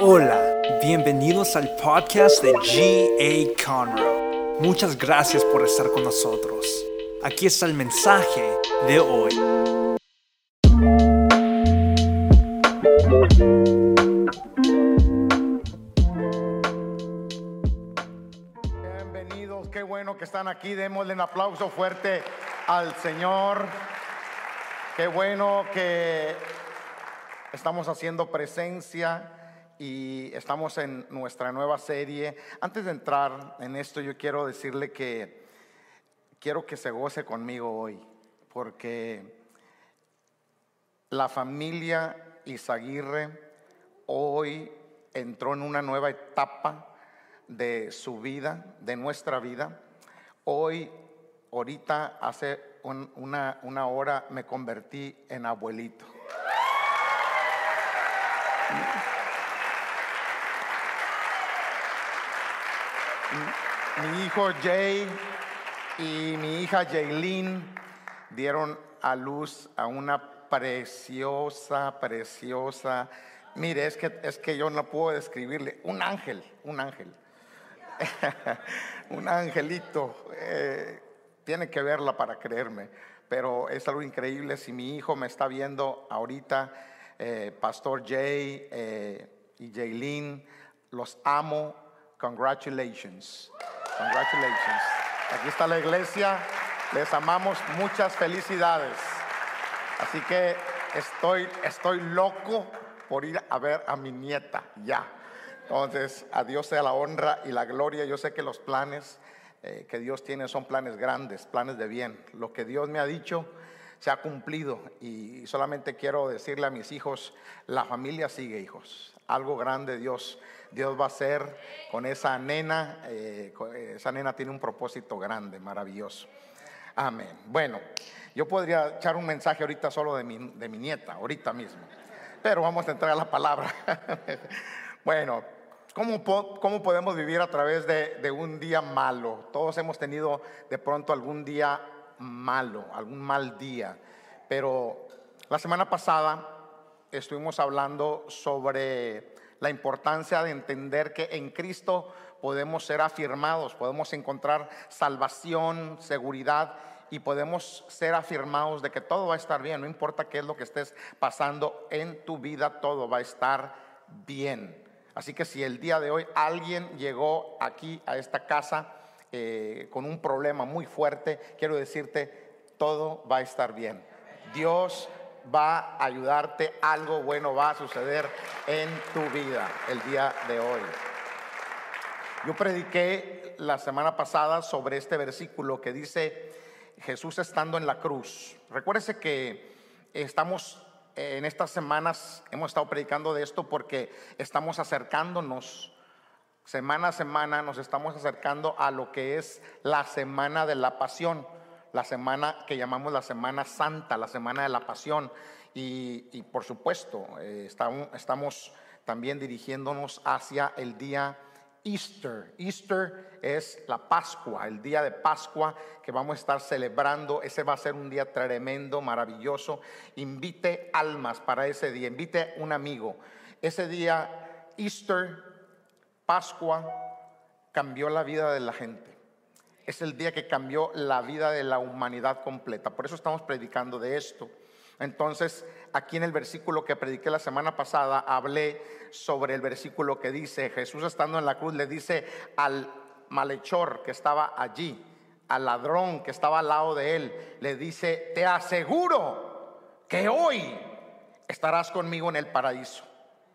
Hola, bienvenidos al podcast de G.A. Conroe. Muchas gracias por estar con nosotros. Aquí está el mensaje de hoy. Bienvenidos, qué bueno que están aquí. Démosle un aplauso fuerte al Señor. Qué bueno que estamos haciendo presencia y estamos en nuestra nueva serie. Antes de entrar en esto, yo quiero decirle que quiero que se goce conmigo hoy, porque la familia Izaguirre hoy entró en una nueva etapa de su vida, de nuestra vida. Hoy, ahorita, hace una, una hora, me convertí en abuelito. Mi hijo Jay y mi hija Jaylin dieron a luz a una preciosa, preciosa. Mire, es que, es que yo no puedo describirle. Un ángel, un ángel. un angelito. Eh, tiene que verla para creerme. Pero es algo increíble. Si mi hijo me está viendo ahorita, eh, Pastor Jay eh, y Jaylin, los amo. Congratulations. Congratulations. Aquí está la iglesia. Les amamos. Muchas felicidades. Así que estoy, estoy loco por ir a ver a mi nieta ya. Entonces, a Dios sea la honra y la gloria. Yo sé que los planes eh, que Dios tiene son planes grandes, planes de bien. Lo que Dios me ha dicho se ha cumplido y solamente quiero decirle a mis hijos, la familia sigue hijos. Algo grande Dios, Dios va a hacer con esa nena. Eh, esa nena tiene un propósito grande, maravilloso. Amén. Bueno, yo podría echar un mensaje ahorita solo de mi, de mi nieta, ahorita mismo. Pero vamos a entrar a la palabra. bueno, ¿cómo, ¿cómo, podemos vivir a través de, de un día malo? Todos hemos tenido de pronto algún día malo, algún mal día. Pero la semana pasada estuvimos hablando sobre la importancia de entender que en Cristo podemos ser afirmados, podemos encontrar salvación, seguridad y podemos ser afirmados de que todo va a estar bien, no importa qué es lo que estés pasando en tu vida, todo va a estar bien. Así que si el día de hoy alguien llegó aquí a esta casa eh, con un problema muy fuerte, quiero decirte, todo va a estar bien. Dios va a ayudarte, algo bueno va a suceder en tu vida el día de hoy. Yo prediqué la semana pasada sobre este versículo que dice Jesús estando en la cruz. Recuérdese que estamos en estas semanas, hemos estado predicando de esto porque estamos acercándonos semana a semana nos estamos acercando a lo que es la semana de la pasión, la semana que llamamos la semana santa, la semana de la pasión. Y, por supuesto, eh, estamos, estamos también dirigiéndonos hacia el día Easter. Easter es la Pascua, el día de Pascua que vamos a estar celebrando. Ese va a ser un día tremendo, maravilloso. Invite almas para ese día, invite un amigo. Ese día, Easter, Pascua cambió la vida de la gente. Es el día que cambió la vida de la humanidad completa. Por eso estamos predicando de esto. Entonces, aquí en el versículo que prediqué la semana pasada, hablé sobre el versículo que dice, Jesús estando en la cruz le dice al malhechor que estaba allí, al ladrón que estaba al lado de él, le dice, te aseguro que hoy estarás conmigo en el paraíso.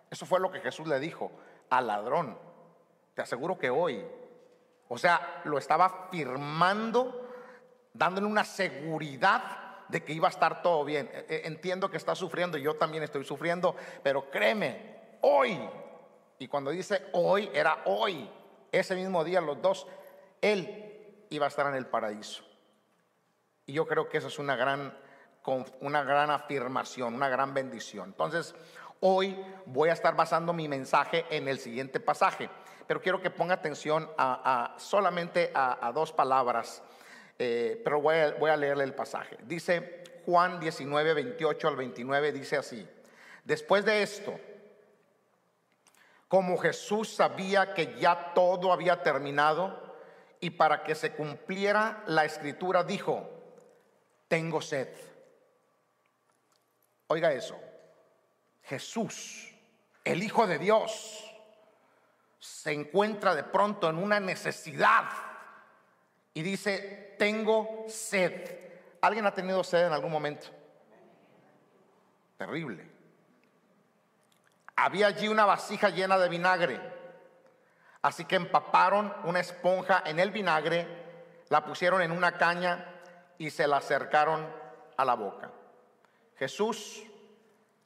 Eso fue lo que Jesús le dijo al ladrón. Te aseguro que hoy, o sea, lo estaba firmando, dándole una seguridad de que iba a estar todo bien. E, e, entiendo que está sufriendo, yo también estoy sufriendo, pero créeme, hoy, y cuando dice hoy, era hoy, ese mismo día, los dos, él iba a estar en el paraíso. Y yo creo que eso es una gran, una gran afirmación, una gran bendición. Entonces, hoy voy a estar basando mi mensaje en el siguiente pasaje pero quiero que ponga atención a, solamente a, dos palabras, eh, pero voy a, voy a leerle el pasaje. Dice Juan 19, 28 al 29, dice así, después de esto, como Jesús sabía que ya todo había terminado y para que se cumpliera la escritura dijo, tengo sed. Oiga eso, Jesús, el Hijo de Dios, se encuentra de pronto en una necesidad y dice, tengo sed. ¿Alguien ha tenido sed en algún momento? Terrible. Había allí una vasija llena de vinagre. Así que empaparon una esponja en el vinagre, la pusieron en una caña y se la acercaron a la boca. Jesús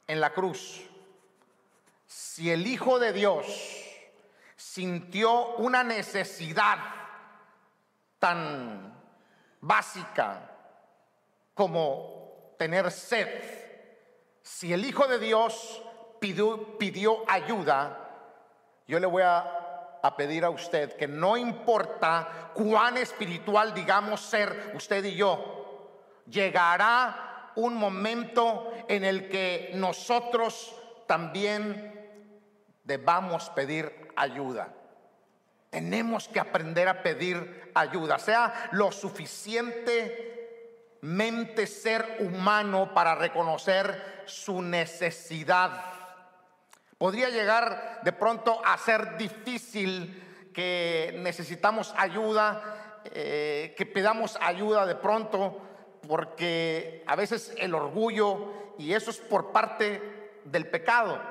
en la cruz, si el Hijo de Dios sintió una necesidad tan básica como tener sed, si el Hijo de Dios pidió, ayuda, yo le voy a, a pedir a usted que no importa cuán espiritual digamos ser usted y yo, llegará un momento en el que nosotros también debamos pedir ayuda. Tenemos que aprender a pedir ayuda, sea lo suficientemente ser humano para reconocer su necesidad Podría llegar de pronto a ser difícil que necesitamos ayuda, eh, que pedamos ayuda de pronto, porque a veces el orgullo, y eso es por parte del pecado.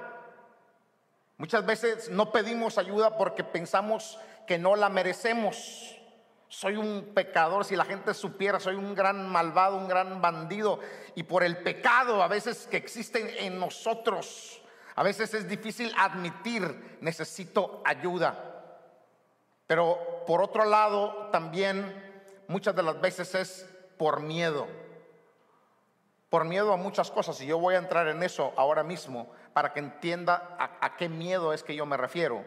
Muchas veces no pedimos ayuda porque pensamos que no la merecemos. Soy un pecador, si la gente supiera, soy un gran malvado, un gran bandido. Y por el pecado a veces que existen en nosotros, a veces es difícil admitir, necesito ayuda. Pero por otro lado, también muchas de las veces es por miedo. Por miedo a muchas cosas. Y yo voy a entrar en eso ahora mismo para que entienda a, qué miedo es que yo me refiero.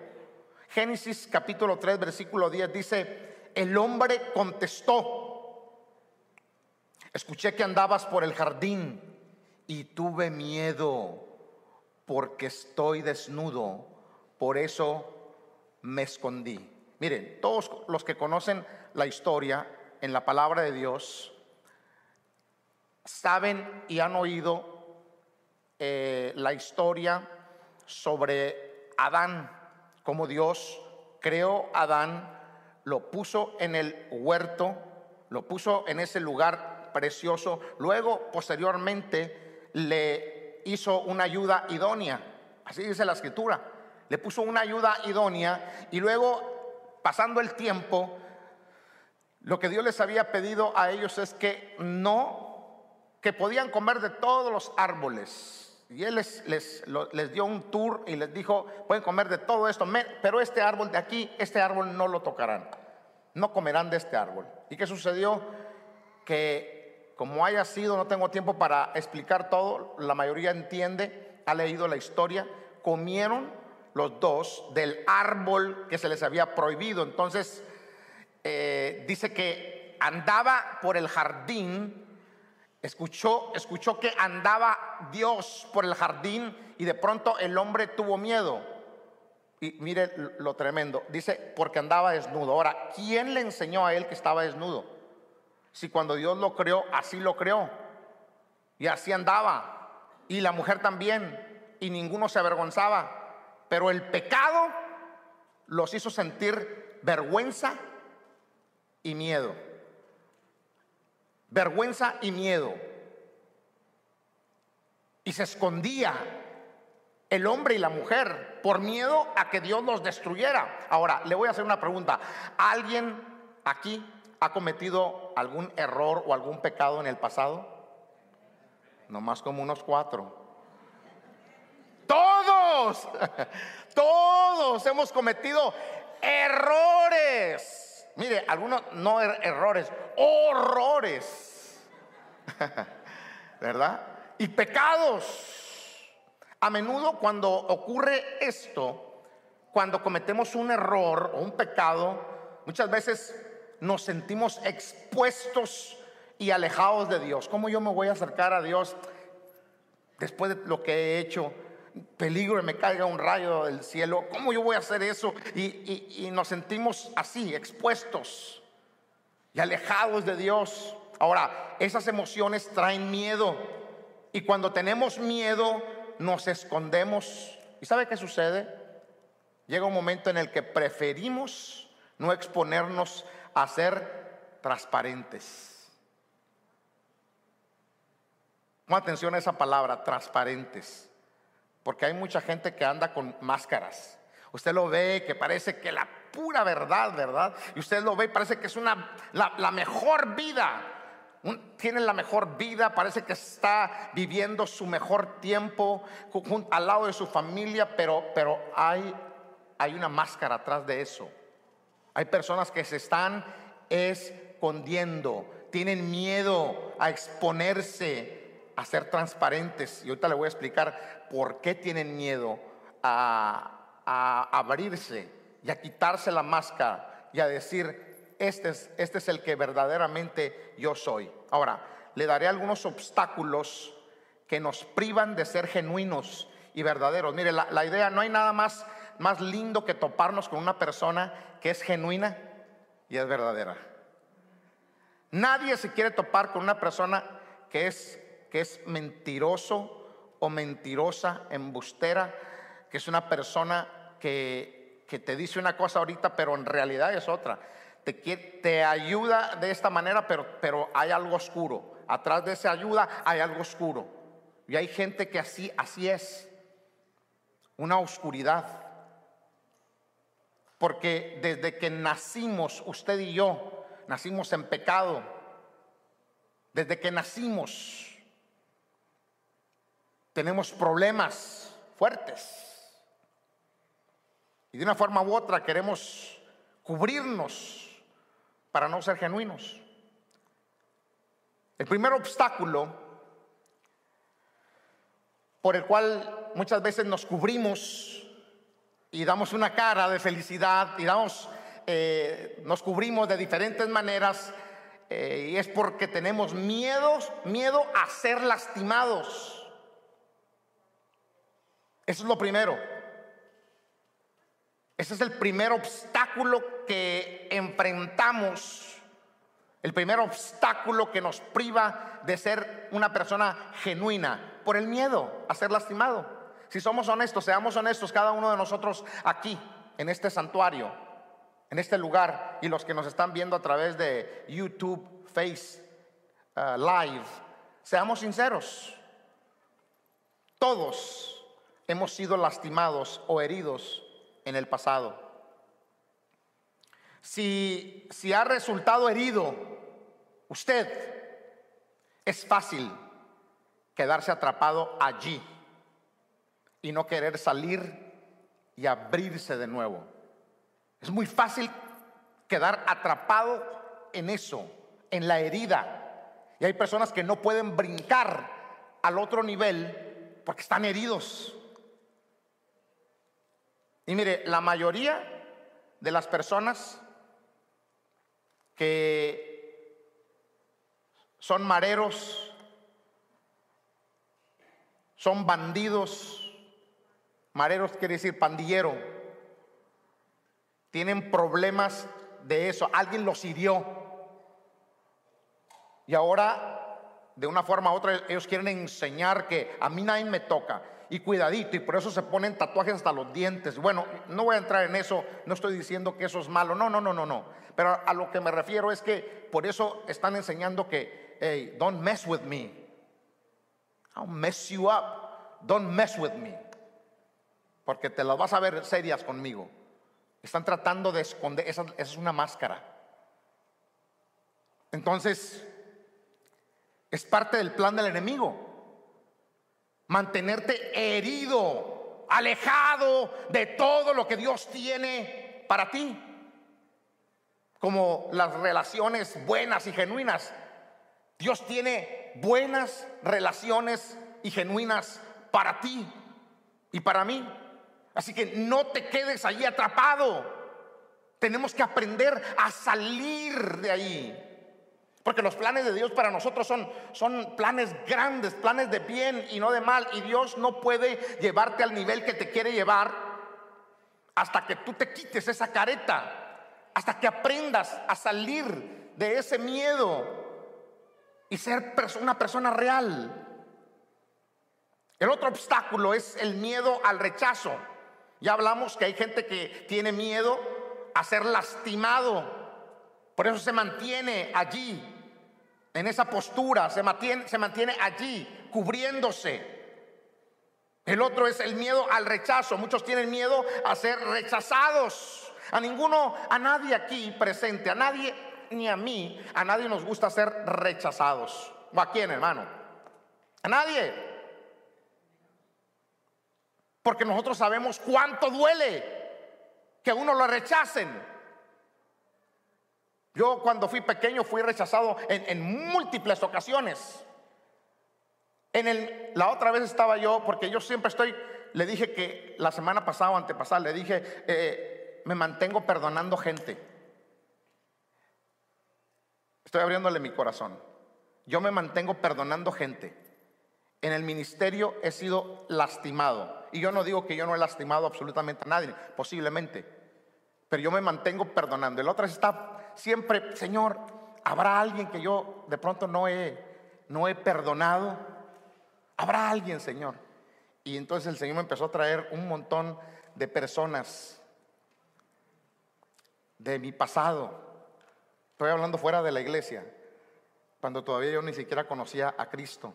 Génesis capítulo 3, versículo 10 dice, el hombre contestó, escuché que andabas por el jardín y tuve miedo porque estoy desnudo, por eso me escondí. Miren, todos los que conocen la historia en la palabra de Dios, saben y han oído eh, la historia sobre Adán, como Dios creó a Adán, lo puso en el huerto, lo puso en ese lugar precioso, luego posteriormente le hizo una ayuda idónea. Así dice la escritura. Le puso una ayuda idónea y luego, pasando el tiempo, lo que Dios les había pedido a ellos es que no, que podían comer de todos los árboles. Y Él les, les, les dio un tour y les dijo, pueden comer de todo esto, pero este árbol de aquí, este árbol no lo tocarán. No comerán de este árbol. ¿Y qué sucedió? Que como haya sido, no tengo tiempo para explicar todo, la mayoría entiende, ha leído la historia, comieron los dos del árbol que se les había prohibido. Entonces, eh, dice que andaba por el jardín, escuchó, escuchó que andaba Dios por el jardín y de pronto el hombre tuvo miedo. Y mire lo tremendo, dice, porque andaba desnudo. Ahora, ¿quién le enseñó a él que estaba desnudo? Si cuando Dios lo creó, así lo creó. Y así andaba. Y la mujer también. Y ninguno se avergonzaba. Pero el pecado los hizo sentir vergüenza y miedo. Vergüenza y miedo. Y se escondía el hombre y la mujer por miedo a que Dios los destruyera. Ahora, le voy a hacer una pregunta. ¿Alguien aquí ha cometido algún error o algún pecado en el pasado? No más como unos cuatro. Todos, todos hemos cometido errores. Mire, algunos no er, errores, horrores. ¿Verdad? Y pecados. A menudo cuando ocurre esto, cuando cometemos un error o un pecado, muchas veces nos sentimos expuestos y alejados de Dios. ¿Cómo yo me voy a acercar a Dios después de lo que he hecho? Peligro me caiga un rayo del cielo. ¿Cómo yo voy a hacer eso? Y, y nos sentimos así, expuestos y alejados de Dios. Ahora, esas emociones traen miedo. Y cuando tenemos miedo, nos escondemos. ¿Y sabe qué sucede? Llega un momento en el que preferimos no exponernos a ser transparentes. Pon atención a esa palabra, transparentes. Porque hay mucha gente que anda con máscaras. Usted lo ve que parece que la pura verdad, ¿verdad? Y usted lo ve y parece que es una, la, mejor vida. tiene la mejor vida, parece que está viviendo su mejor tiempo al lado de su familia, pero, pero hay, hay una máscara atrás de eso. Hay personas que se están escondiendo, tienen miedo a exponerse, a ser transparentes. Y ahorita le voy a explicar por qué tienen miedo a, abrirse y a quitarse la máscara y a decir, este es, este es el que verdaderamente yo soy. Ahora, le daré algunos obstáculos que nos privan de ser genuinos y verdaderos. Mire, la, la idea, no hay nada más, más lindo que toparnos con una persona que es genuina y es verdadera. Nadie se quiere topar con una persona que es, que es mentiroso o mentirosa, embustera, que es una persona que, que te dice una cosa ahorita, pero en realidad es otra. Te, te ayuda de esta manera, pero, pero hay algo oscuro. Atrás de esa ayuda hay algo oscuro. Y hay gente que así, así es. Una oscuridad. Porque desde que nacimos, usted y yo, nacimos en pecado. Desde que nacimos, tenemos problemas fuertes. Y de una forma u otra queremos cubrirnos para no ser genuinos. El primer obstáculo por el cual muchas veces nos cubrimos y damos una cara de felicidad y damos, eh, nos cubrimos de diferentes maneras eh, y es porque tenemos miedo, miedo a ser lastimados. Eso es lo primero. Ese es el primer obstáculo que enfrentamos, el primer obstáculo que nos priva de ser una persona genuina por el miedo a ser lastimado. Si somos honestos, seamos honestos cada uno de nosotros aquí, en este santuario, en este lugar, y los que nos están viendo a través de YouTube, Face, uh, Live, seamos sinceros. Todos hemos sido lastimados o heridos en el pasado. Si, si ha resultado herido usted, es fácil quedarse atrapado allí y no querer salir y abrirse de nuevo. Es muy fácil quedar atrapado en eso, en la herida. Y hay personas que no pueden brincar al otro nivel porque están heridos. Y mire, la mayoría de las personas que son mareros, son bandidos, Mareros quiere decir pandillero. Tienen problemas de eso. Alguien los hirió. Y ahora, de una forma u otra, ellos quieren enseñar que a mí nadie me toca. Y cuidadito, y por eso se ponen tatuajes hasta los dientes. Bueno, no voy a entrar en eso, no estoy diciendo que eso es malo, no, no, no, no, no. Pero a lo que me refiero es que por eso están enseñando que, hey, don't mess with me. I'll mess you up. Don't mess with me porque te las vas a ver serias conmigo. Están tratando de esconder, esa, es una máscara. Entonces, es parte del plan del enemigo. Mantenerte herido, alejado de todo lo que Dios tiene para ti. Como las relaciones buenas y genuinas. Dios tiene buenas relaciones y genuinas para ti y para mí. Así que no te quedes allí atrapado. Tenemos que aprender a salir de ahí. Porque los planes de Dios para nosotros son, son planes grandes, planes de bien y no de mal. Y Dios no puede llevarte al nivel que te quiere llevar hasta que tú te quites esa careta, hasta que aprendas a salir de ese miedo y ser una persona real. El otro obstáculo es el miedo al rechazo. Ya hablamos que hay gente que tiene miedo a ser lastimado. Por eso se mantiene allí, en esa postura, se mantiene, allí, cubriéndose. El otro es el miedo al rechazo. Muchos tienen miedo a ser rechazados. A ninguno, a nadie aquí presente, a nadie ni a mí, a nadie nos gusta ser rechazados. ¿O a quién, hermano? A nadie. Porque nosotros sabemos cuánto duele que uno lo rechacen. Yo cuando fui pequeño fui rechazado en, múltiples ocasiones. En el, la otra vez estaba yo, porque yo siempre estoy, le dije que la semana pasada o antepasada, le dije, eh, me mantengo perdonando gente. Estoy abriéndole mi corazón. Yo me mantengo perdonando gente. En el ministerio he sido lastimado. Y yo no digo que yo no he lastimado absolutamente a nadie, posiblemente. Pero yo me mantengo perdonando. El otro está siempre, Señor, ¿habrá alguien que yo de pronto no he, no he perdonado? ¿Habrá alguien, Señor? Y entonces el Señor me empezó a traer un montón de personas de mi pasado. Estoy hablando fuera de la iglesia, cuando todavía yo ni siquiera conocía a Cristo.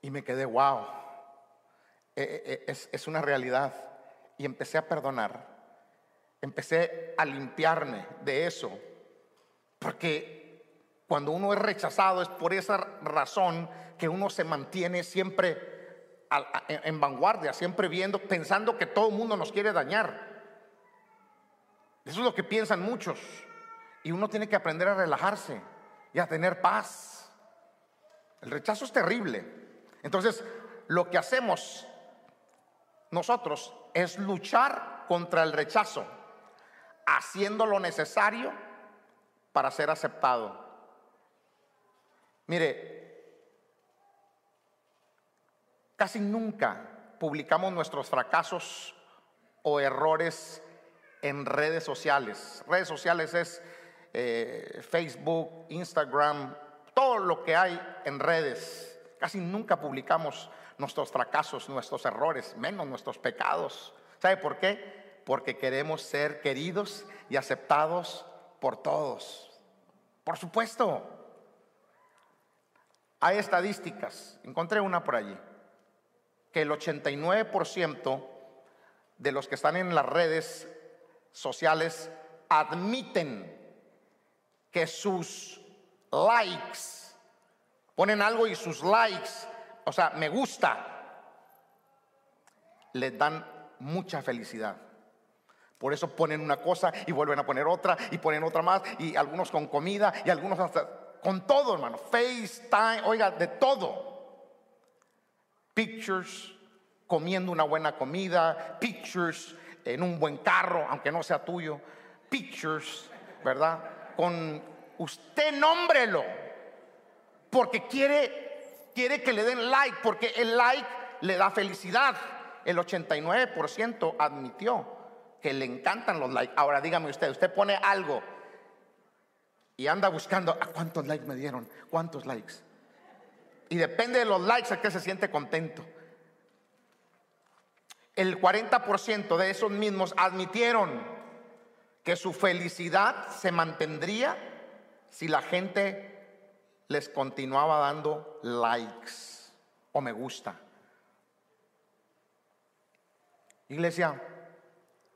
Y me quedé, wow, eh, eh, eh, es, es una realidad. Y empecé a perdonar, empecé a limpiarme de eso, porque cuando uno es rechazado es por esa razón que uno se mantiene siempre en vanguardia, siempre viendo, pensando que todo el mundo nos quiere dañar. Eso es lo que piensan muchos. Y uno tiene que aprender a relajarse y a tener paz. El rechazo es terrible. Entonces, lo que hacemos nosotros es luchar contra el rechazo, haciendo lo necesario para ser aceptado. Mire, casi nunca publicamos nuestros fracasos o errores en redes sociales. Redes sociales es eh, Facebook, Instagram, todo lo que hay en redes. Casi nunca publicamos nuestros fracasos, nuestros errores, menos nuestros pecados. ¿Sabe por qué? Porque queremos ser queridos y aceptados por todos. Por supuesto. Hay estadísticas, encontré una por allí, que el 89% de los que están en las redes sociales admiten que sus likes Ponen algo y sus likes, o sea, me gusta, les dan mucha felicidad. Por eso ponen una cosa y vuelven a poner otra y ponen otra más y algunos con comida y algunos hasta con todo, hermano. FaceTime, oiga, de todo. Pictures comiendo una buena comida, pictures en un buen carro, aunque no sea tuyo, pictures, ¿verdad? Con usted nómbrelo porque quiere, quiere que le den like, porque el like le da felicidad. El 89% admitió que le encantan los likes. Ahora dígame usted, usted pone algo y anda buscando, ¿a cuántos likes me dieron? ¿Cuántos likes? Y depende de los likes a que se siente contento. El 40% de esos mismos admitieron que su felicidad se mantendría si la gente les continuaba dando likes o me gusta. Iglesia,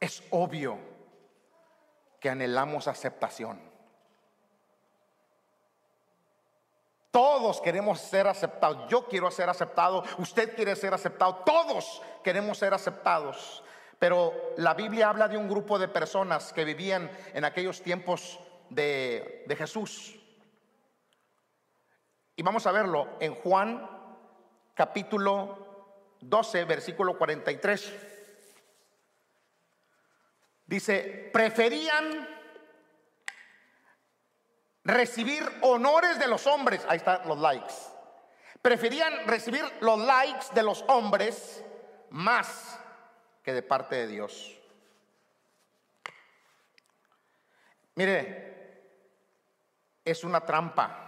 es obvio que anhelamos aceptación. Todos queremos ser aceptados. Yo quiero ser aceptado. Usted quiere ser aceptado. Todos queremos ser aceptados. Pero la Biblia habla de un grupo de personas que vivían en aquellos tiempos de, de Jesús. Y vamos a verlo en Juan capítulo 12, versículo 43. Dice, preferían recibir honores de los hombres. Ahí están los likes. Preferían recibir los likes de los hombres más que de parte de Dios. Mire, es una trampa.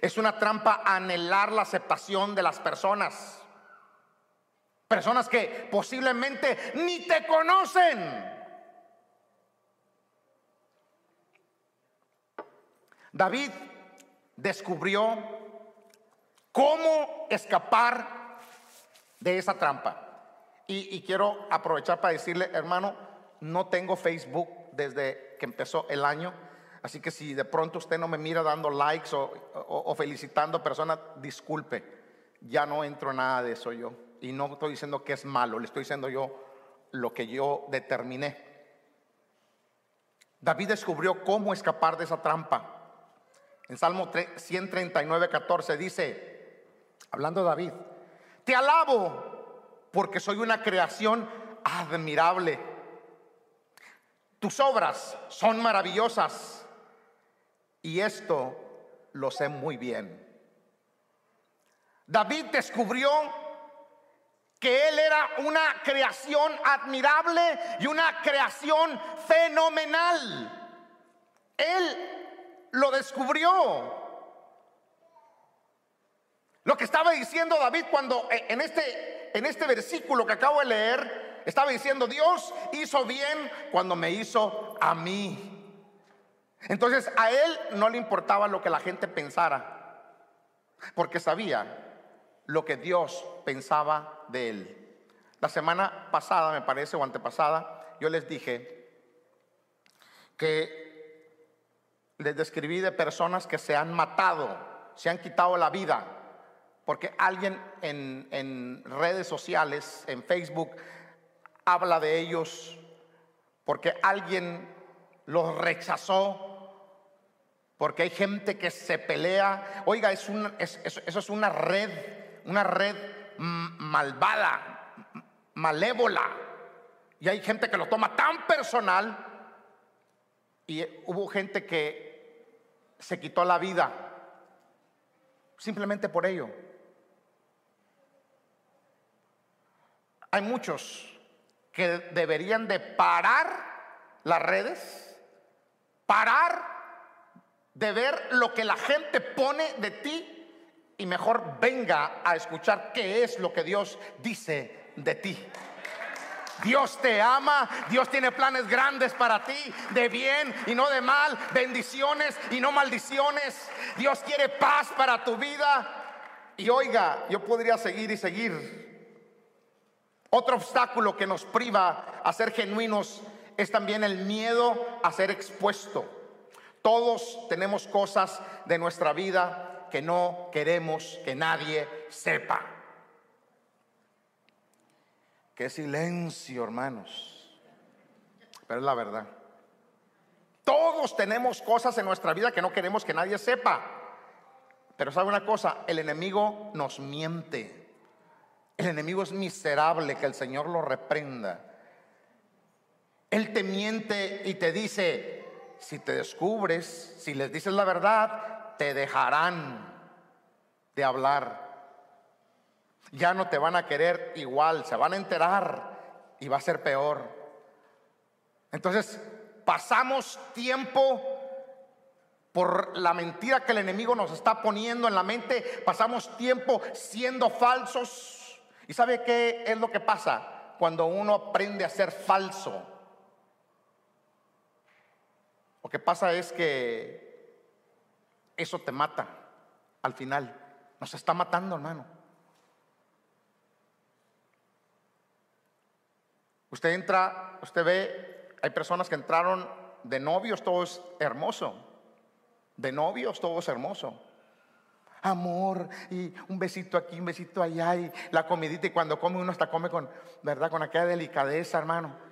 Es una trampa anhelar la aceptación de las personas. Personas que posiblemente ni te conocen. David descubrió cómo escapar de esa trampa. Y, quiero aprovechar para decirle, hermano, no tengo Facebook desde que empezó el año. Así que si de pronto usted no me mira dando likes o, felicitando a personas, disculpe, ya no entro en nada de eso yo. Y no estoy diciendo que es malo, le estoy diciendo yo lo que yo determiné. David descubrió cómo escapar de esa trampa. En Salmo 139, 14 dice, hablando David, te alabo porque soy una creación admirable. Tus obras son maravillosas y esto lo sé muy bien. David descubrió que él era una creación admirable y una creación fenomenal. Él lo descubrió. Lo que estaba diciendo David cuando eh, en este, en este versículo que acabo de leer, estaba diciendo, Dios hizo bien cuando me hizo a mí. Entonces a él no le importaba lo que la gente pensara, porque sabía lo que Dios pensaba de él. La semana pasada, me parece, o antepasada, yo les dije que les describí de personas que se han matado, se han quitado la vida, porque alguien en, redes sociales, en Facebook, habla de ellos, porque alguien los rechazó, porque hay gente que se pelea. Oiga, es eso es una red, una red malvada, malévola. Y hay gente que lo toma tan personal. Y hubo gente que se quitó la vida simplemente por ello. Hay muchos que deberían de parar las redes, parar de ver lo que la gente pone de ti y mejor venga a escuchar qué es lo que Dios dice de ti. Dios te ama, Dios tiene planes grandes para ti, de bien y no de mal, bendiciones y no maldiciones. Dios quiere paz para tu vida. Y oiga, yo podría seguir y seguir. Otro obstáculo que nos priva a ser genuinos es también el miedo a ser expuesto. Todos tenemos cosas de nuestra vida que no queremos que nadie sepa. Qué silencio, hermanos. Pero es la verdad. Todos tenemos cosas en nuestra vida que no queremos que nadie sepa. Pero sabe una cosa, el enemigo nos miente. El enemigo es miserable, que el Señor lo reprenda. Él te miente y te dice, si te descubres, si les dices la verdad, te dejarán de hablar ya no te van a querer igual, se van a enterar y va a ser peor. Entonces, pasamos tiempo por la mentira que el enemigo nos está poniendo en la mente, pasamos tiempo siendo falsos. ¿Y sabe qué es lo que pasa cuando uno aprende a ser falso? Lo que pasa es que eso te mata al final. Nos está matando, hermano. Usted entra, usted ve, hay personas que entraron de novios, todo es hermoso. De novios, todo es hermoso. Amor, y un besito aquí, un besito allá, y la comidita, y cuando come uno hasta come con, ¿verdad? Con aquella delicadeza, hermano.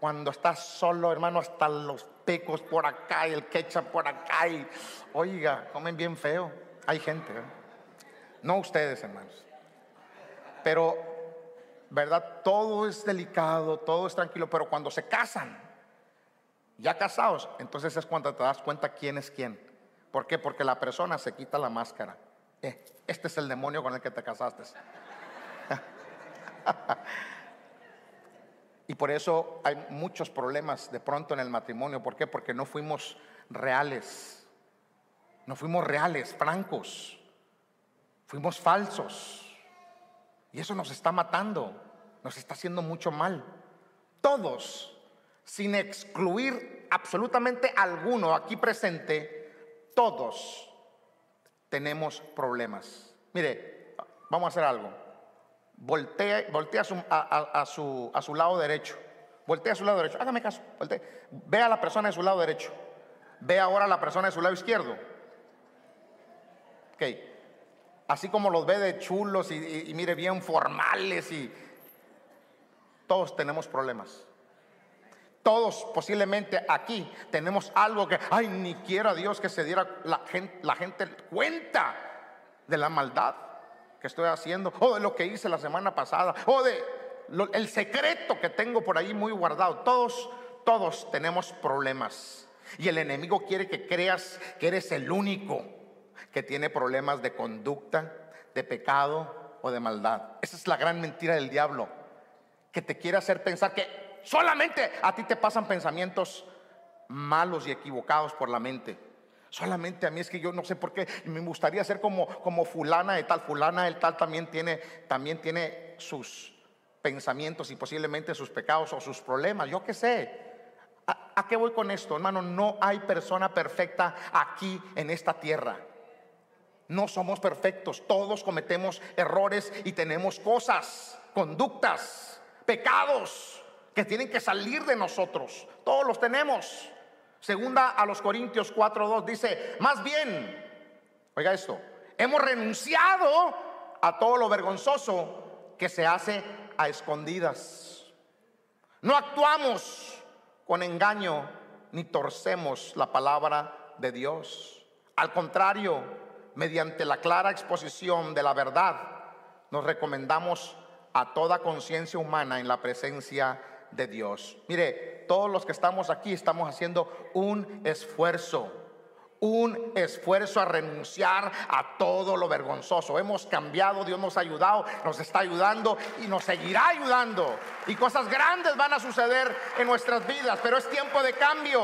Cuando está solo, hermano, hasta los pecos por acá y el ketchup por acá, y oiga, comen bien feo. Hay gente, No ustedes, hermanos. Pero ¿verdad? Todo es delicado, todo es tranquilo, pero cuando se casan Ya casados, entonces es cuando te das cuenta quién es quién. ¿Por qué? Porque la persona se quita la máscara. Eh, este es el demonio con el que te casaste. y por eso hay muchos problemas de pronto en el matrimonio. ¿Por qué? Porque no fuimos reales. No fuimos reales, francos. Fuimos falsos. Y eso nos está matando. Nos está haciendo mucho mal. Todos, sin excluir absolutamente alguno aquí presente, todos tenemos problemas. Mire, vamos a hacer algo. Voltea, voltea a, su, a, su, lado derecho. Voltea a su lado derecho. Hágame caso. Ve a la persona de su lado derecho. Ve ahora a la persona de su lado izquierdo. Ok. Así como los ve de chulos y mire bien formales y todos tenemos problemas. Todos posiblemente aquí tenemos algo que, ay, ni quiera Dios que se diera la gente cuenta de la maldad que estoy haciendo, o de lo que hice la semana pasada, o de el secreto que tengo por ahí muy guardado. Todos, todos tenemos problemas. Y el enemigo quiere que creas que eres el único que tiene problemas de conducta, de pecado o de maldad. Esa es la gran mentira del diablo, que te quiere hacer pensar que Solamente a ti te pasan pensamientos malos y equivocados por la mente. Solamente a mí es que yo no sé por qué me gustaría ser como, como fulana de tal, fulana de tal también tiene, también tiene sus pensamientos y posiblemente sus pecados o sus problemas, yo qué sé. ¿A, ¿A, qué voy con esto, hermano? No hay persona perfecta aquí en esta tierra. No somos perfectos, todos cometemos errores y tenemos cosas, conductas, pecados que tienen que salir de nosotros. Todos los tenemos. Segunda a los Corintios 4:2 dice, más bien, oiga esto, hemos renunciado a todo lo vergonzoso que se hace a escondidas. No actuamos con engaño ni torcemos la palabra de Dios. Al contrario, mediante la clara exposición de la verdad, nos recomendamos a toda conciencia humana en la presencia de Dios. Mire, todos los que estamos aquí estamos haciendo un esfuerzo, un esfuerzo a renunciar a todo lo vergonzoso. Hemos cambiado, Dios nos ha ayudado, nos está ayudando y nos seguirá ayudando. Y cosas grandes van a suceder en nuestras vidas, pero es tiempo de cambio.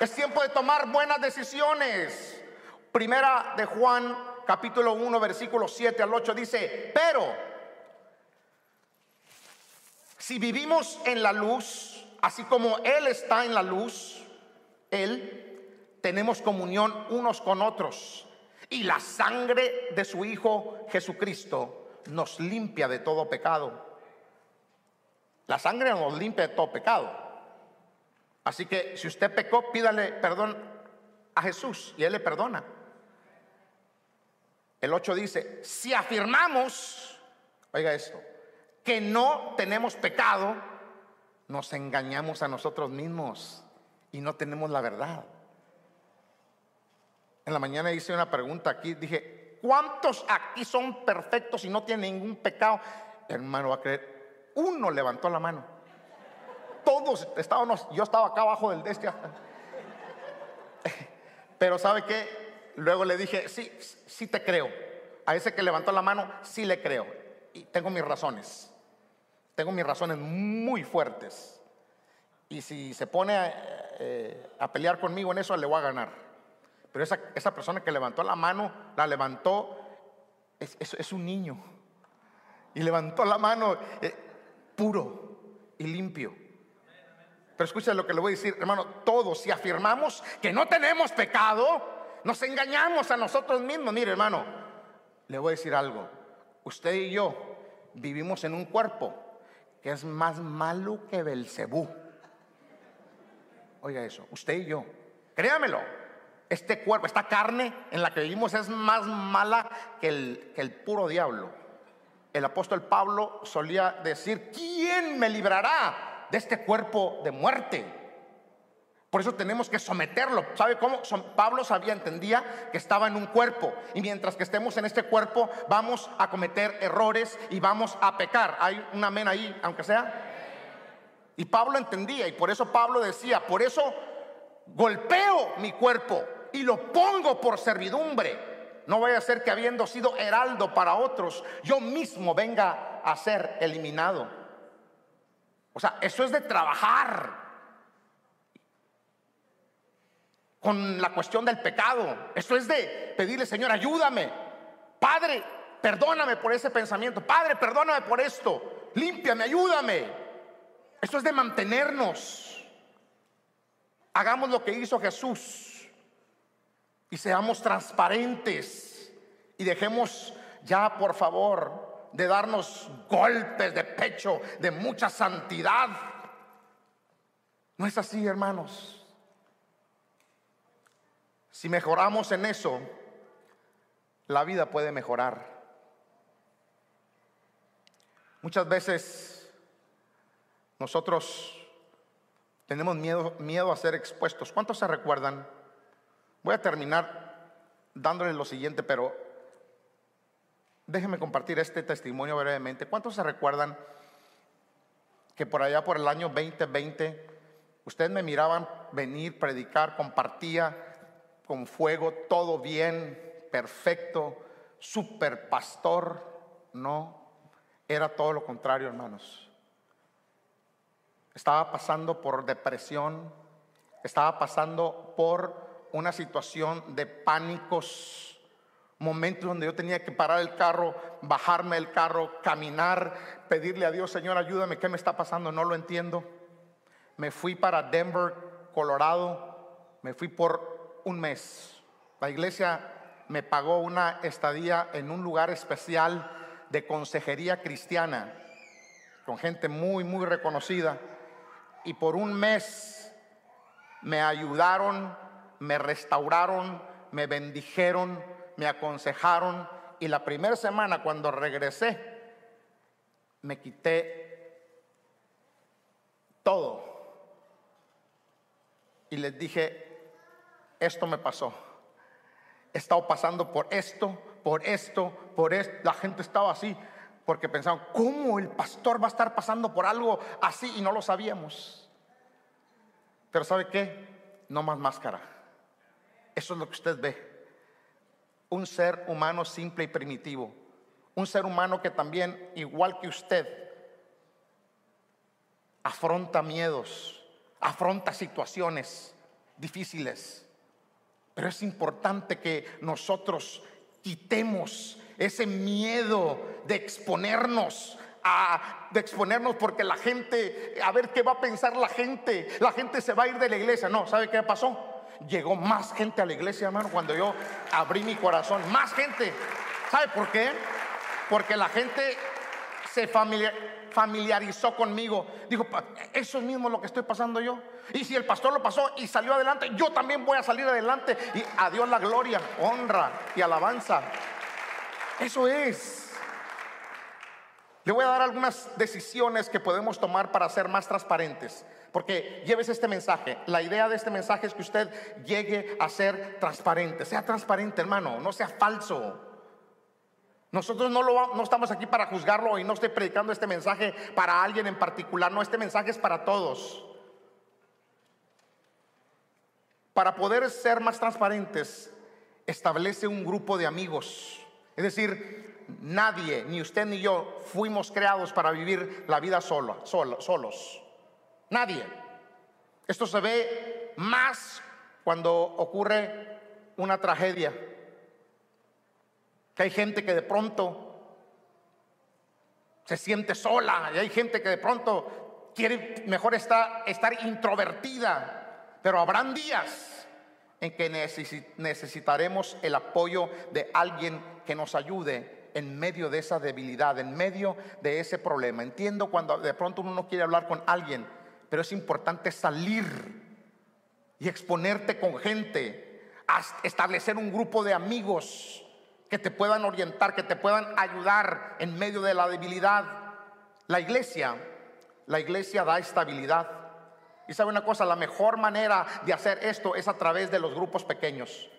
Es tiempo de tomar buenas decisiones. Primera de Juan, capítulo 1, versículo 7 al 8 dice, pero si vivimos en la luz, así como Él está en la luz, Él, tenemos comunión unos con otros. Y la sangre de su Hijo Jesucristo nos limpia de todo pecado. La sangre nos limpia de todo pecado. Así que si usted pecó, pídale perdón a Jesús y Él le perdona. El 8 dice, si afirmamos, oiga esto, que no tenemos pecado, nos engañamos a nosotros mismos y no tenemos la verdad. En la mañana hice una pregunta aquí, dije, ¿cuántos aquí son perfectos y no tienen ningún pecado? Hermano, va a creer, uno levantó la mano. Todos estábamos, yo estaba acá abajo del de este. Pero ¿sabe qué? Luego le dije, sí, sí te creo. A ese que levantó la mano, sí le creo. Y tengo mis razones. Tengo mis razones muy fuertes. Y si se pone eh, a, pelear conmigo en eso, le voy a ganar. Pero esa, esa persona que levantó la mano, la levantó, es, es, un niño. Y levantó la mano eh, puro y limpio. Pero escucha lo que le voy a decir, hermano, todos, si afirmamos que no tenemos pecado, nos engañamos a nosotros mismos. Mire, hermano, le voy a decir algo. Usted y yo vivimos en un cuerpo que es más malo que Belcebú. Oiga eso, usted y yo, créamelo, este cuerpo, esta carne en la que vivimos es más mala que el, que el puro diablo. El apóstol Pablo solía decir, ¿quién me librará de este cuerpo de muerte? Por eso tenemos que someterlo. ¿Sabe cómo? Pablo sabía, entendía que estaba en un cuerpo. Y mientras que estemos en este cuerpo, vamos a cometer errores y vamos a pecar. ¿Hay un amén ahí, aunque sea? Y Pablo entendía y por eso Pablo decía, por eso golpeo mi cuerpo y lo pongo por servidumbre. No vaya a ser que habiendo sido heraldo para otros, yo mismo venga a ser eliminado. O sea, eso es de trabajar con la cuestión del pecado. Eso es de pedirle, Señor, ayúdame. Padre, perdóname por ese pensamiento. Padre, perdóname por esto. Límpiame, ayúdame. Esto es de mantenernos. Hagamos lo que hizo Jesús y seamos transparentes y dejemos ya, por favor, de darnos golpes de pecho de mucha santidad. No es así, hermanos. Si mejoramos en eso, la vida puede mejorar. Muchas veces nosotros tenemos miedo, miedo a ser expuestos. ¿Cuántos se recuerdan? Voy a terminar dándoles lo siguiente, pero déjenme compartir este testimonio brevemente. ¿Cuántos se recuerdan que por allá por el año 2020 ustedes me miraban venir, predicar, compartía con fuego, todo bien, perfecto, super pastor? No, era todo lo contrario, hermanos. Estaba pasando por depresión, estaba pasando por una situación de pánicos, momentos donde yo tenía que parar el carro, bajarme el carro, caminar, pedirle a Dios, Señor, ayúdame, ¿qué me está pasando? No lo entiendo. Me fui para Denver, Colorado, me fui por un mes. La iglesia me pagó una estadía en un lugar especial de consejería cristiana, con gente muy, muy reconocida y por un mes me ayudaron, me restauraron, me bendijeron, me aconsejaron y la primera semana cuando regresé me quité todo y les dije, esto me pasó. He estado pasando por esto, por esto, por esto. La gente estaba así porque pensaban, ¿cómo el pastor va a estar pasando por algo así y no lo sabíamos? Pero ¿sabe qué? No más máscara. Eso es lo que usted ve. Un ser humano simple y primitivo. Un ser humano que también, igual que usted, afronta miedos, afronta situaciones difíciles. Pero es importante que nosotros quitemos ese miedo de exponernos a, de exponernos porque la gente, a ver qué va a pensar la gente, la gente se va a ir de la iglesia. No, ¿sabe qué pasó? Llegó más gente a la iglesia, hermano, cuando yo abrí mi corazón. Más gente. ¿Sabe por qué? Porque la gente se familiarizó conmigo. Dijo, eso es mismo lo que estoy pasando yo. Y si el pastor lo pasó y salió adelante, yo también voy a salir adelante. Y a Dios la gloria, honra y alabanza. Eso es. Le voy a dar algunas decisiones que podemos tomar para ser más transparentes. Porque lleves este mensaje. La idea de este mensaje es que usted llegue a ser transparente. Sea transparente, hermano. No sea falso. Nosotros no, lo, no estamos aquí para juzgarlo y no estoy predicando este mensaje para alguien en particular. No, este mensaje es para todos. Para poder ser más transparentes, establece un grupo de amigos es decir, nadie, ni usted ni yo, fuimos creados para vivir la vida solo, solos. Nadie. Esto se ve más cuando ocurre una tragedia. Que hay gente que de pronto se siente sola y hay gente que de pronto quiere mejor estar, estar introvertida. Pero habrán días en que necesitaremos el apoyo de alguien que nos ayude en medio de esa debilidad, en medio de ese problema. Entiendo cuando de pronto uno no quiere hablar con alguien, pero es importante salir y exponerte con gente, establecer un grupo de amigos que te puedan orientar, que te puedan ayudar en medio de la debilidad. La iglesia, la iglesia da estabilidad. Y sabe una cosa, la mejor manera de hacer esto es a través de los grupos pequeños,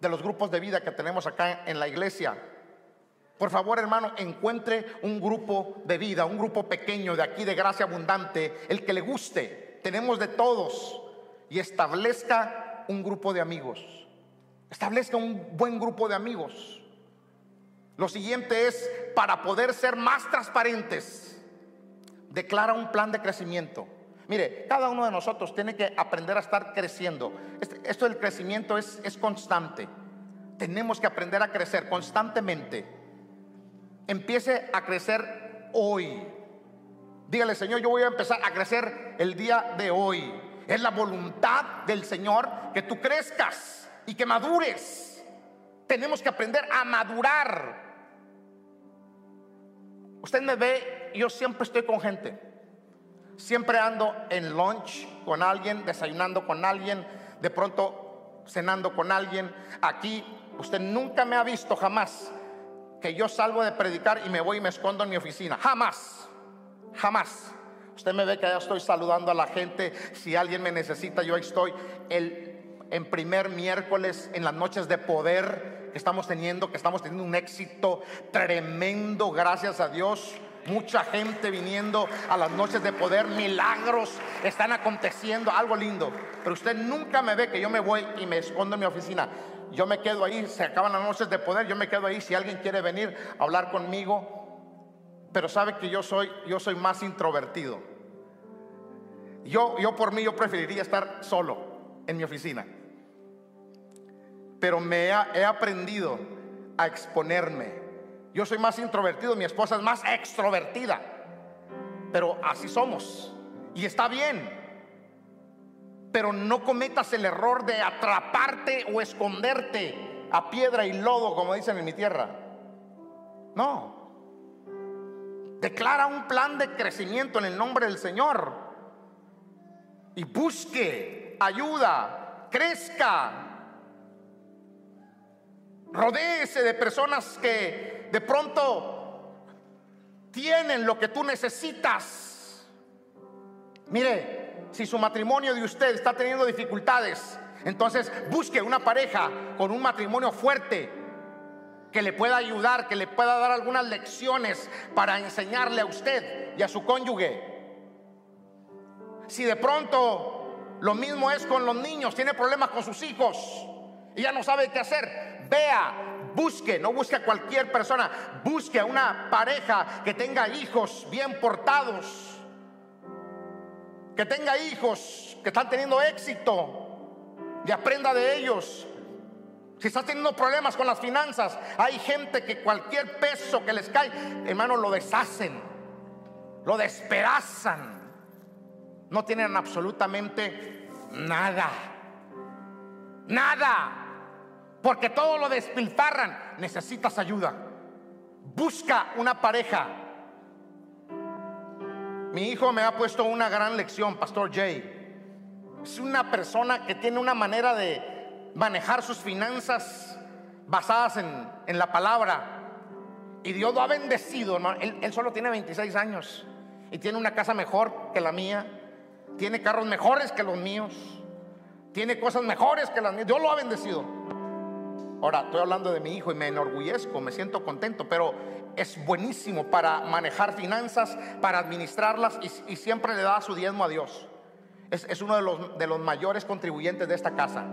de los grupos de vida que tenemos acá en la iglesia. Por favor, hermano, encuentre un grupo de vida, un grupo pequeño de aquí de gracia abundante, el que le guste. Tenemos de todos. Y establezca un grupo de amigos. Establezca un buen grupo de amigos. Lo siguiente es, para poder ser más transparentes, declara un plan de crecimiento. Mire, cada uno de nosotros tiene que aprender a estar creciendo. Este, esto del crecimiento es, es constante. Tenemos que aprender a crecer constantemente empiece a crecer hoy. Dígale, Señor, yo voy a empezar a crecer el día de hoy. Es la voluntad del Señor que tú crezcas y que madures. Tenemos que aprender a madurar. Usted me ve, yo siempre estoy con gente. Siempre ando en lunch con alguien, desayunando con alguien, de pronto cenando con alguien. Aquí usted nunca me ha visto jamás que yo salgo de predicar y me voy y me escondo en mi oficina. Jamás, jamás. Usted me ve que ya estoy saludando a la gente. Si alguien me necesita, yo estoy. El, en primer miércoles, en las noches de poder que estamos teniendo, que estamos teniendo un éxito tremendo, gracias a Dios. Mucha gente viniendo a las noches de poder, milagros están aconteciendo, algo lindo. Pero usted nunca me ve que yo me voy y me escondo en mi oficina. Yo me quedo ahí, se acaban las noches de poder, yo me quedo ahí si alguien quiere venir a hablar conmigo. Pero sabe que yo soy, yo soy más introvertido. Yo, yo por mí, yo preferiría estar solo en mi oficina. Pero me he aprendido a exponerme. Yo soy más introvertido, mi esposa es más extrovertida. Pero así somos. Y está bien pero no cometas el error de atraparte o esconderte a piedra y lodo, como dicen en mi tierra. No. Declara un plan de crecimiento en el nombre del Señor. Y busque ayuda, crezca. Rodéese de personas que de pronto tienen lo que tú necesitas. Mire, si su matrimonio de usted está teniendo dificultades, entonces busque una pareja con un matrimonio fuerte que le pueda ayudar, que le pueda dar algunas lecciones para enseñarle a usted y a su cónyuge. Si de pronto lo mismo es con los niños, tiene problemas con sus hijos y ya no sabe qué hacer, vea, busque, no busque a cualquier persona, busque a una pareja que tenga hijos bien portados que tenga hijos que están teniendo éxito y aprenda de ellos. Si estás teniendo problemas con las finanzas, hay gente que cualquier peso que les cae, hermano, lo deshacen, lo despedazan. No tienen absolutamente nada. Nada. Porque todo lo despilfarran. Necesitas ayuda. Busca una pareja mi hijo me ha puesto una gran lección, Pastor Jay. Es una persona que tiene una manera de manejar sus finanzas basadas en, la palabra. Y Dios lo ha bendecido, hermano. Él, él, solo tiene 26 años y tiene una casa mejor que la mía. Tiene carros mejores que los míos. Tiene cosas mejores que las mías. Dios lo ha bendecido. Ahora, estoy hablando de mi hijo y me enorgullezco, me siento contento, pero es buenísimo para manejar finanzas, para administrarlas y, siempre le da su diezmo a Dios. Es, uno de los, mayores contribuyentes de esta casa.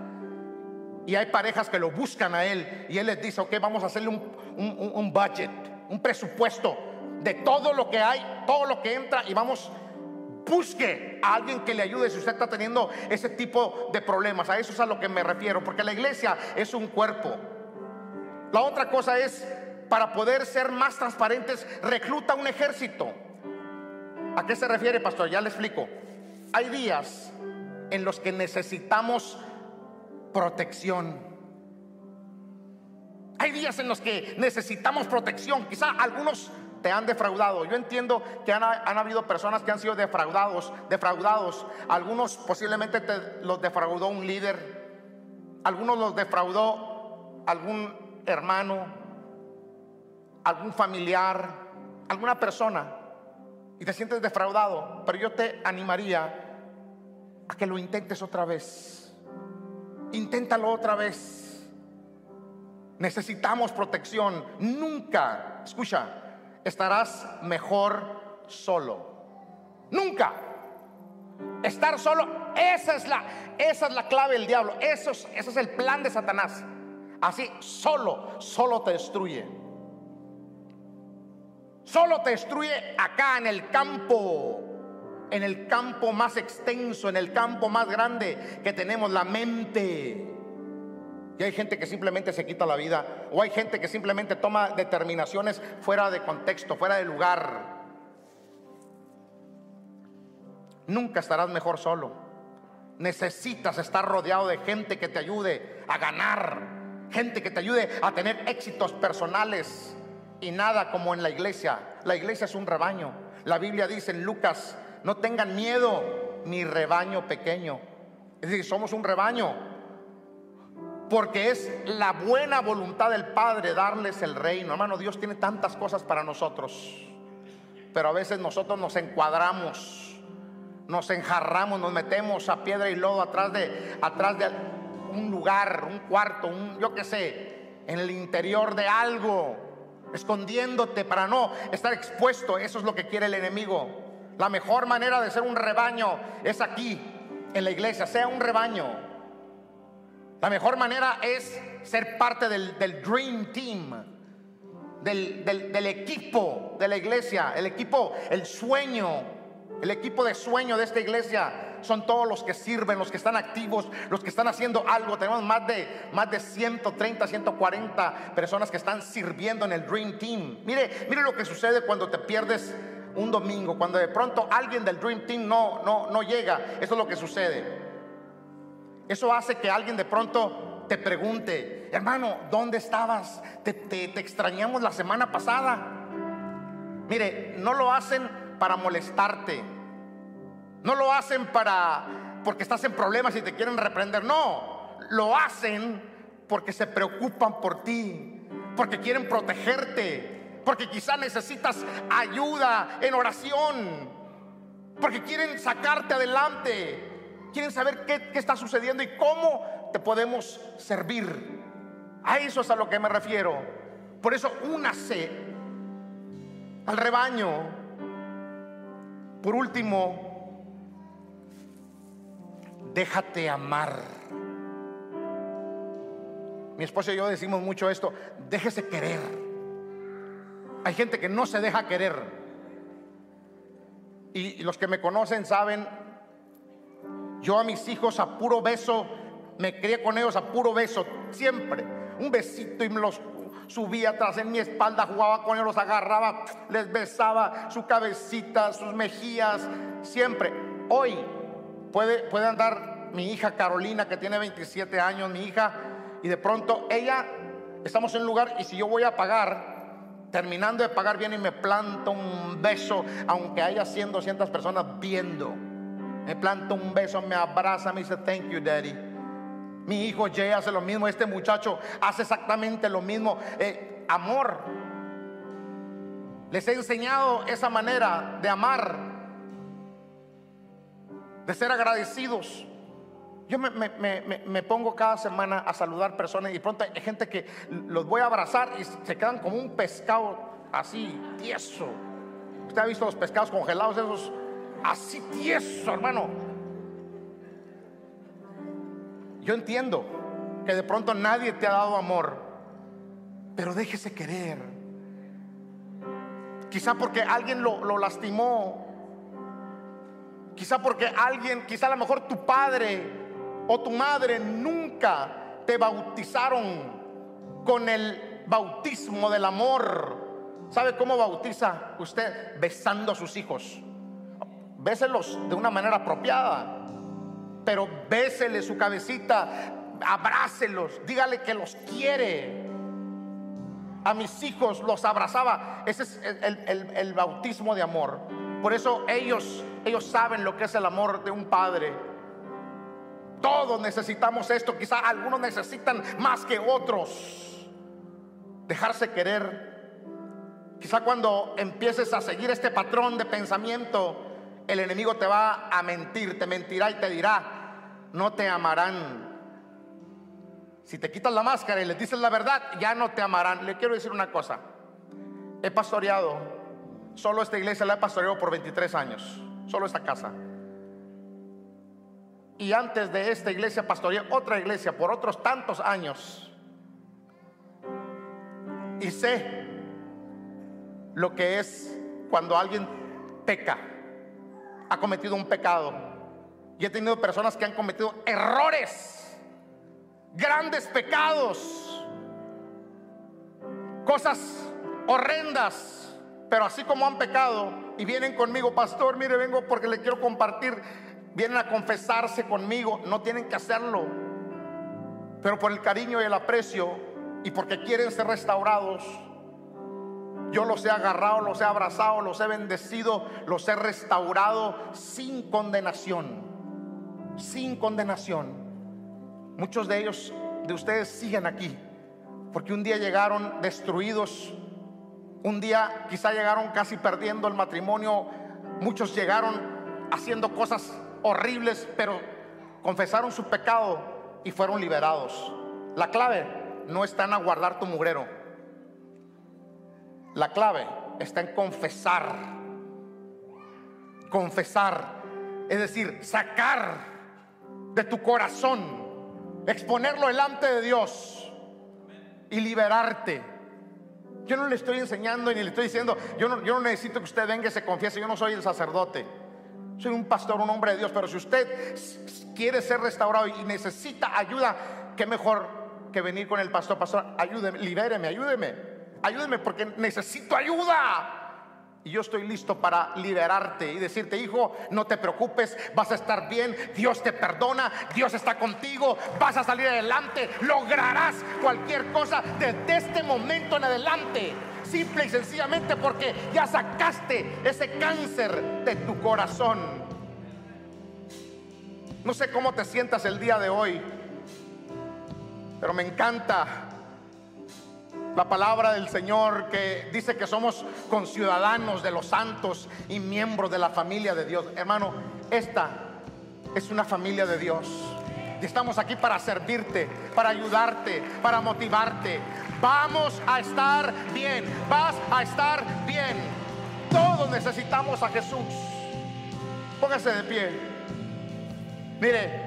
Y hay parejas que lo buscan a él y él les dice, ok, vamos a hacerle un, un, budget, un presupuesto de todo lo que hay, todo lo que entra y vamos busque a alguien que le ayude si usted está teniendo ese tipo de problemas. A eso es a lo que me refiero, porque la iglesia es un cuerpo. La otra cosa es para poder ser más transparentes, recluta un ejército. ¿A qué se refiere, pastor? Ya le explico. Hay días en los que necesitamos protección. Hay días en los que necesitamos protección. Quizá algunos te han defraudado. Yo entiendo que han, habido personas que han sido defraudados, defraudados. Algunos posiblemente los defraudó un líder. Algunos los defraudó algún hermano, algún familiar, alguna persona y te sientes defraudado, pero yo te animaría a que lo intentes otra vez. Inténtalo otra vez. Necesitamos protección. Nunca, escucha, estarás mejor solo. Nunca. Estar solo, esa es la, esa es la clave del diablo. Eso es, ese es el plan de Satanás. Así, solo, solo te destruye. Solo te destruye acá en el campo, en el campo más extenso, en el campo más grande que tenemos, la mente. Y hay gente que simplemente se quita la vida, o hay gente que simplemente toma determinaciones fuera de contexto, fuera de lugar. Nunca estarás mejor solo. Necesitas estar rodeado de gente que te ayude a ganar, gente que te ayude a tener éxitos personales. Y nada como en la iglesia. La iglesia es un rebaño. La Biblia dice en Lucas, no tengan miedo, mi rebaño pequeño. Es decir, somos un rebaño. Porque es la buena voluntad del Padre darles el reino. Hermano, Dios tiene tantas cosas para nosotros. Pero a veces nosotros nos encuadramos, nos enjarramos, nos metemos a piedra y lodo atrás de, atrás de un lugar, un cuarto, un, yo qué sé, en el interior de algo, escondiéndote para no estar expuesto. Eso es lo que quiere el enemigo. La mejor manera de ser un rebaño es aquí, en la iglesia, sea un rebaño. La mejor manera es ser parte del, Dream Team, del, del, equipo de la iglesia, el equipo, el sueño, el equipo de sueño de esta iglesia. Son todos los que sirven, los que están activos, los que están haciendo algo. Tenemos más de, más de 130, 140 personas que están sirviendo en el Dream Team. Mire, mire lo que sucede cuando te pierdes un domingo, cuando de pronto alguien del Dream Team no, no, no llega. Eso es lo que sucede. Eso hace que alguien de pronto te pregunte, hermano, ¿dónde estabas? Te, extrañamos la semana pasada. Mire, no lo hacen para molestarte. No lo hacen para porque estás en problemas y te quieren reprender. No, lo hacen porque se preocupan por ti, porque quieren protegerte, porque quizá necesitas ayuda en oración, porque quieren sacarte adelante quieren saber qué, está sucediendo y cómo te podemos servir. A eso es a lo que me refiero. Por eso únase al rebaño. Por último, déjate amar. Mi esposa y yo decimos mucho esto, déjese querer. Hay gente que no se deja querer. Y los que me conocen saben yo a mis hijos a puro beso, me crié con ellos a puro beso, siempre. Un besito y me los subía atrás en mi espalda, jugaba con ellos, los agarraba, les besaba su cabecita, sus mejillas, siempre. Hoy puede, puede andar mi hija Carolina, que tiene 27 años, mi hija, y de pronto ella, estamos en un lugar y si yo voy a pagar, terminando de pagar, viene y me planta un beso, aunque haya 100, 200 personas viendo me planta un beso, me abraza, me dice, thank you, daddy. Mi hijo Jay hace lo mismo, este muchacho hace exactamente lo mismo. Eh, amor. Les he enseñado esa manera de amar, de ser agradecidos. Yo me, pongo cada semana a saludar personas y pronto hay gente que los voy a abrazar y se quedan como un pescado así, tieso. Usted ha visto los pescados congelados, esos así tieso, hermano. Yo entiendo que de pronto nadie te ha dado amor, pero déjese querer. Quizá porque alguien lo, lo lastimó, quizá porque alguien, quizá a lo mejor tu padre o tu madre nunca te bautizaron con el bautismo del amor. ¿Sabe cómo bautiza usted? Besando a sus hijos béselos de una manera apropiada, pero bésele su cabecita, abrácelos, dígale que los quiere. A mis hijos los abrazaba. Ese es el, bautismo de amor. Por eso ellos, ellos saben lo que es el amor de un padre. Todos necesitamos esto. Quizá algunos necesitan más que otros. Dejarse querer. Quizá cuando empieces a seguir este patrón de pensamiento, el enemigo te va a mentir, te mentirá y te dirá, no te amarán. Si te quitas la máscara y les dices la verdad, ya no te amarán. Le quiero decir una cosa. He pastoreado, solo esta iglesia la he pastoreado por 23 años, solo esta casa. Y antes de esta iglesia pastoreé otra iglesia por otros tantos años. Y sé lo que es cuando alguien peca, ha cometido un pecado. Y he tenido personas que han cometido errores, grandes pecados, cosas horrendas, pero así como han pecado y vienen conmigo, pastor, mire, vengo porque le quiero compartir, vienen a confesarse conmigo, no tienen que hacerlo, pero por el cariño y el aprecio y porque quieren ser restaurados, yo los he agarrado, los he abrazado, los he bendecido, los he restaurado sin condenación, sin condenación. Muchos de ellos, de ustedes, siguen aquí, porque un día llegaron destruidos un día quizá llegaron casi perdiendo el matrimonio, muchos llegaron haciendo cosas horribles, pero confesaron su pecado y fueron liberados. La clave no está en aguardar tu mugrero. La clave está en confesar. Confesar, es decir, sacar de tu corazón, exponerlo delante de Dios y liberarte. Yo no le estoy enseñando ni le estoy diciendo, yo no, yo no necesito que usted venga y se confiese, yo no soy el sacerdote. Soy un pastor, un hombre de Dios, pero si usted quiere ser restaurado y necesita ayuda, qué mejor que venir con el pastor, pastor, ayúdeme, libéreme, ayúdeme, ayúdeme porque necesito ayuda. Y yo estoy listo para liberarte y decirte, hijo, no te preocupes, vas a estar bien, Dios te perdona, Dios está contigo, vas a salir adelante, lograrás cualquier cosa desde este momento en adelante. Simple y sencillamente porque ya sacaste ese cáncer de tu corazón. No sé cómo te sientas el día de hoy, pero me encanta la palabra del Señor que dice que somos conciudadanos de los santos y miembros de la familia de Dios. Hermano, esta es una familia de Dios. Y estamos aquí para servirte, para ayudarte, para motivarte. Vamos a estar bien, vas a estar bien. Todos necesitamos a Jesús. Póngase de pie. Mire,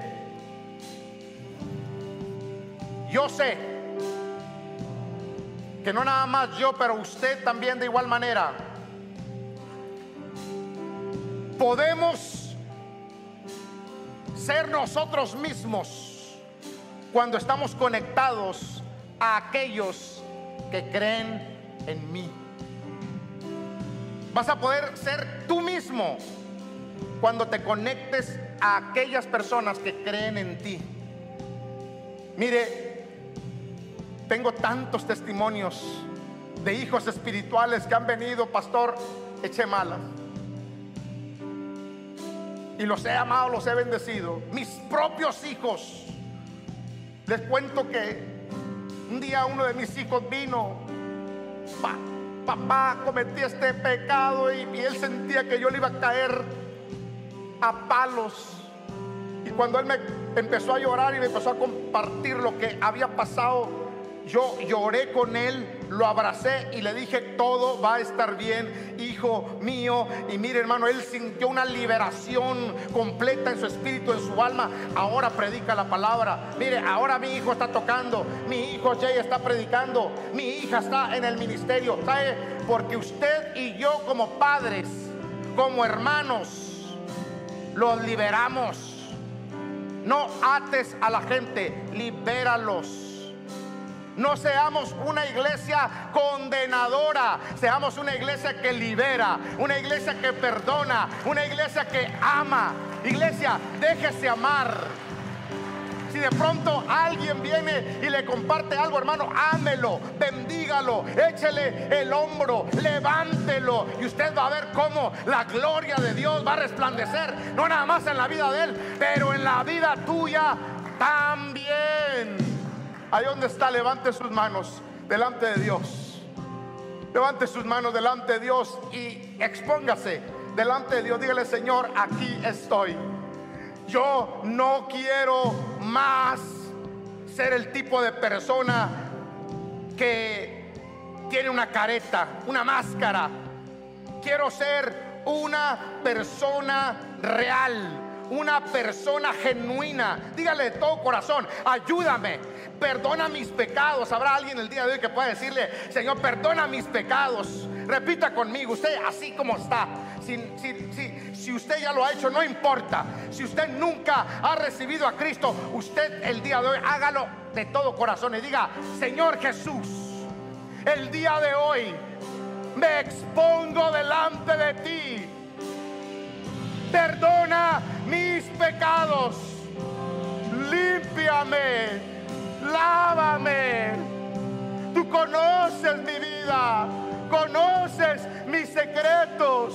yo sé que no nada más yo, pero usted también de igual manera, podemos ser nosotros mismos cuando estamos conectados a aquellos que creen en mí. Vas a poder ser tú mismo cuando te conectes a aquellas personas que creen en ti. Mire, tengo tantos testimonios de hijos espirituales que han venido, pastor, eche malas. Y los he amado, los he bendecido. Mis propios hijos. Les cuento que un día uno de mis hijos vino, papá, cometí este pecado y él sentía que yo le iba a caer a palos. Y cuando él me empezó a llorar y me empezó a compartir lo que había pasado, yo lloré con él, lo abracé y le dije, todo va a estar bien, hijo mío. Y mire hermano, él sintió una liberación completa en su espíritu, en su alma. Ahora predica la palabra. Mire, ahora mi hijo está tocando, mi hijo Jay está predicando, mi hija está en el ministerio. ¿Sabe? Porque usted y yo como padres, como hermanos, los liberamos. No ates a la gente, libéralos. No seamos una iglesia condenadora, seamos una iglesia que libera, una iglesia que perdona, una iglesia que ama. Iglesia, déjese amar. Si de pronto alguien viene y le comparte algo, hermano, ámelo, bendígalo, échele el hombro, levántelo. Y usted va a ver cómo la gloria de Dios va a resplandecer, no nada más en la vida de él, pero en la vida tuya también. Ahí donde está, levante sus manos delante de Dios. Levante sus manos delante de Dios y expóngase delante de Dios. Dígale, Señor, aquí estoy. Yo no quiero más ser el tipo de persona que tiene una careta, una máscara. Quiero ser una persona real una persona genuina. Dígale de todo corazón, ayúdame, perdona mis pecados. Habrá alguien el día de hoy que pueda decirle, Señor, perdona mis pecados. Repita conmigo, usted así como está. Si, si, usted ya lo ha hecho, no importa. Si usted nunca ha recibido a Cristo, usted el día de hoy hágalo de todo corazón y diga, Señor Jesús, el día de hoy me expongo delante de ti perdona mis pecados, límpiame, lávame. Tú conoces mi vida, conoces mis secretos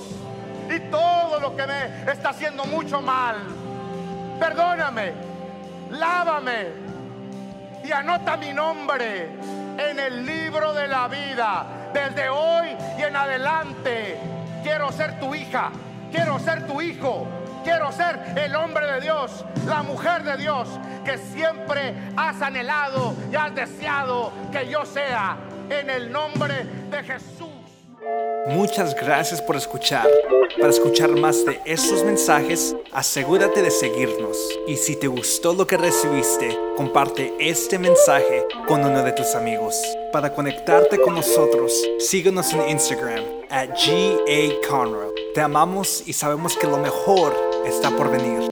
y todo lo que me está haciendo mucho mal. Perdóname, lávame y anota mi nombre en el libro de la vida. Desde hoy y en adelante quiero ser tu hija Quiero ser tu hijo. Quiero ser el hombre de Dios, la mujer de Dios que siempre has anhelado y has deseado que yo sea en el nombre de Jesús. Muchas gracias por escuchar. Para escuchar más de estos mensajes, asegúrate de seguirnos. Y si te gustó lo que recibiste, comparte este mensaje con uno de tus amigos. Para conectarte con nosotros, síguenos en Instagram at G.A. Conroe. Te amamos y sabemos que lo mejor está por venir.